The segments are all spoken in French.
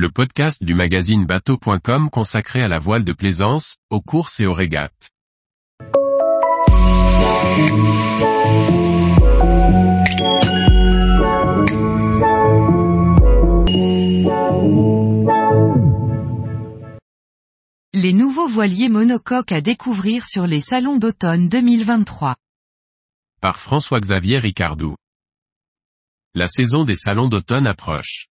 le podcast du magazine bateau.com consacré à la voile de plaisance, aux courses et aux régates. Les nouveaux voiliers monocoques à découvrir sur les salons d'automne 2023. Par François-Xavier Ricardou. La saison des salons d'automne approche.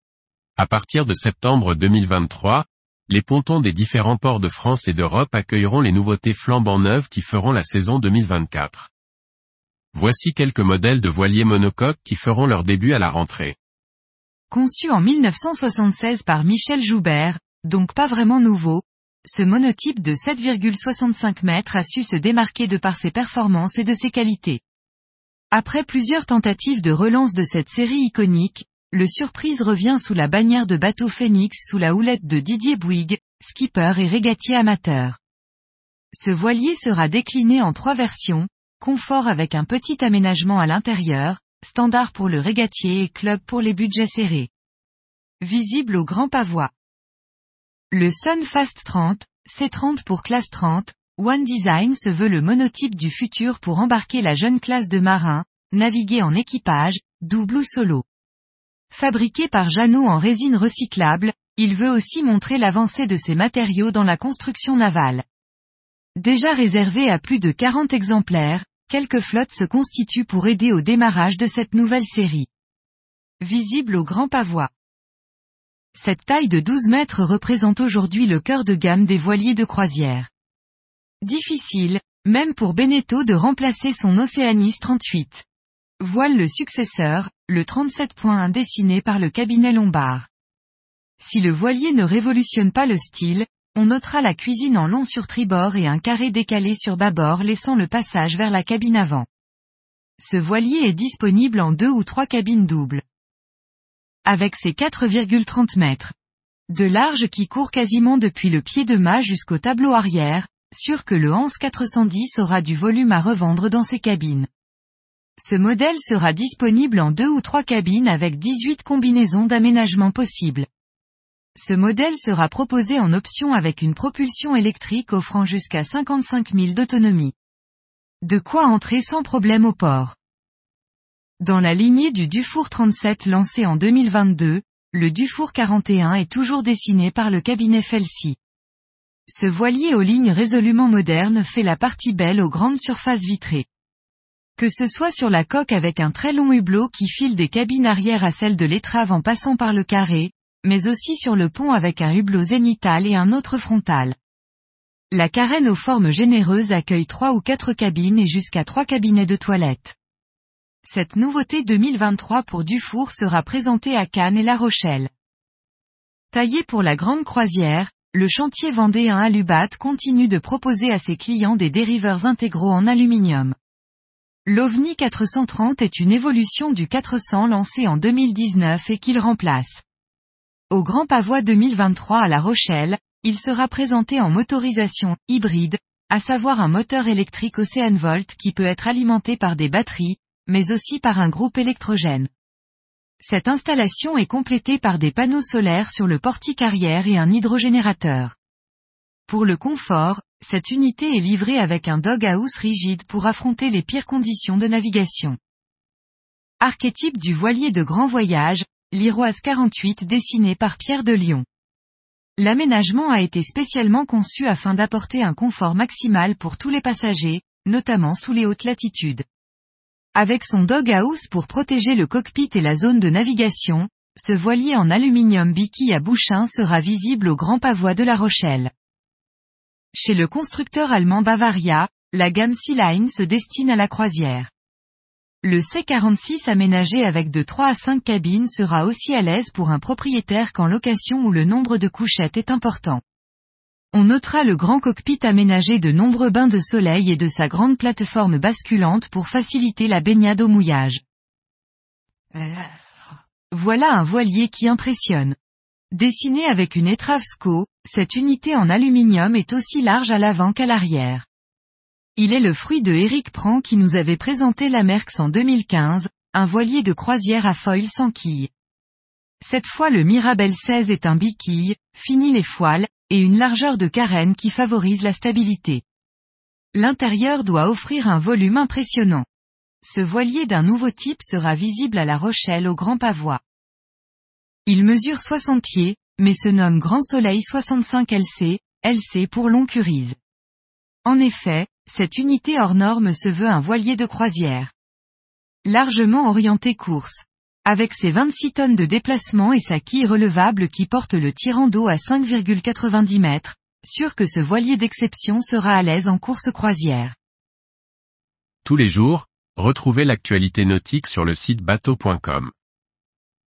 À partir de septembre 2023, les pontons des différents ports de France et d'Europe accueilleront les nouveautés flambant neuves qui feront la saison 2024. Voici quelques modèles de voiliers monocoques qui feront leur début à la rentrée. Conçu en 1976 par Michel Joubert, donc pas vraiment nouveau, ce monotype de 7,65 mètres a su se démarquer de par ses performances et de ses qualités. Après plusieurs tentatives de relance de cette série iconique, le surprise revient sous la bannière de bateau Phoenix sous la houlette de Didier Bouygues, skipper et régatier amateur. Ce voilier sera décliné en trois versions, confort avec un petit aménagement à l'intérieur, standard pour le régatier et club pour les budgets serrés. Visible au grand pavois. Le Sunfast 30, C30 pour classe 30, One Design se veut le monotype du futur pour embarquer la jeune classe de marins, naviguer en équipage, double ou solo. Fabriqué par Jeannot en résine recyclable, il veut aussi montrer l'avancée de ses matériaux dans la construction navale. Déjà réservé à plus de 40 exemplaires, quelques flottes se constituent pour aider au démarrage de cette nouvelle série. Visible au grand pavois. Cette taille de 12 mètres représente aujourd'hui le cœur de gamme des voiliers de croisière. Difficile, même pour Beneteau de remplacer son Oceanis 38. Voile le successeur, le 37.1 dessiné par le cabinet Lombard. Si le voilier ne révolutionne pas le style, on notera la cuisine en long sur tribord et un carré décalé sur bâbord laissant le passage vers la cabine avant. Ce voilier est disponible en deux ou trois cabines doubles. Avec ses 4,30 mètres de large qui court quasiment depuis le pied de mât jusqu'au tableau arrière, sûr que le Hans 410 aura du volume à revendre dans ses cabines. Ce modèle sera disponible en deux ou trois cabines avec 18 combinaisons d'aménagement possibles. Ce modèle sera proposé en option avec une propulsion électrique offrant jusqu'à 55 000 d'autonomie. De quoi entrer sans problème au port. Dans la lignée du Dufour 37 lancé en 2022, le Dufour 41 est toujours dessiné par le cabinet Felsi. Ce voilier aux lignes résolument modernes fait la partie belle aux grandes surfaces vitrées. Que ce soit sur la coque avec un très long hublot qui file des cabines arrière à celle de l'étrave en passant par le carré, mais aussi sur le pont avec un hublot zénital et un autre frontal. La carène aux formes généreuses accueille trois ou quatre cabines et jusqu'à trois cabinets de toilettes. Cette nouveauté 2023 pour Dufour sera présentée à Cannes et La Rochelle. Taillé pour la grande croisière, le chantier vendéen Alubat continue de proposer à ses clients des dériveurs intégraux en aluminium. L'OVNI 430 est une évolution du 400 lancé en 2019 et qu'il remplace. Au Grand Pavois 2023 à La Rochelle, il sera présenté en motorisation hybride, à savoir un moteur électrique Volt qui peut être alimenté par des batteries, mais aussi par un groupe électrogène. Cette installation est complétée par des panneaux solaires sur le portique arrière et un hydrogénérateur. Pour le confort, cette unité est livrée avec un doghouse rigide pour affronter les pires conditions de navigation. Archétype du voilier de grand voyage, l'Iroise 48 dessiné par Pierre de Lyon. L'aménagement a été spécialement conçu afin d'apporter un confort maximal pour tous les passagers, notamment sous les hautes latitudes. Avec son doghouse pour protéger le cockpit et la zone de navigation, ce voilier en aluminium Bicky à bouchin sera visible au Grand Pavois de La Rochelle. Chez le constructeur allemand Bavaria, la gamme Sea Line se destine à la croisière. Le C46 aménagé avec de 3 à 5 cabines sera aussi à l'aise pour un propriétaire qu'en location où le nombre de couchettes est important. On notera le grand cockpit aménagé de nombreux bains de soleil et de sa grande plateforme basculante pour faciliter la baignade au mouillage. Voilà un voilier qui impressionne. Dessiné avec une étrave SCO, cette unité en aluminium est aussi large à l'avant qu'à l'arrière. Il est le fruit de Eric Prand qui nous avait présenté la Merx en 2015, un voilier de croisière à foil sans quille. Cette fois le Mirabel 16 est un biquille, fini les foiles, et une largeur de carène qui favorise la stabilité. L'intérieur doit offrir un volume impressionnant. Ce voilier d'un nouveau type sera visible à La Rochelle au Grand Pavois. Il mesure 60 pieds, mais se nomme Grand Soleil 65 LC, LC pour long curise. En effet, cette unité hors norme se veut un voilier de croisière. Largement orienté course. Avec ses 26 tonnes de déplacement et sa quille relevable qui porte le tirant d'eau à 5,90 mètres, sûr que ce voilier d'exception sera à l'aise en course croisière. Tous les jours, retrouvez l'actualité nautique sur le site bateau.com.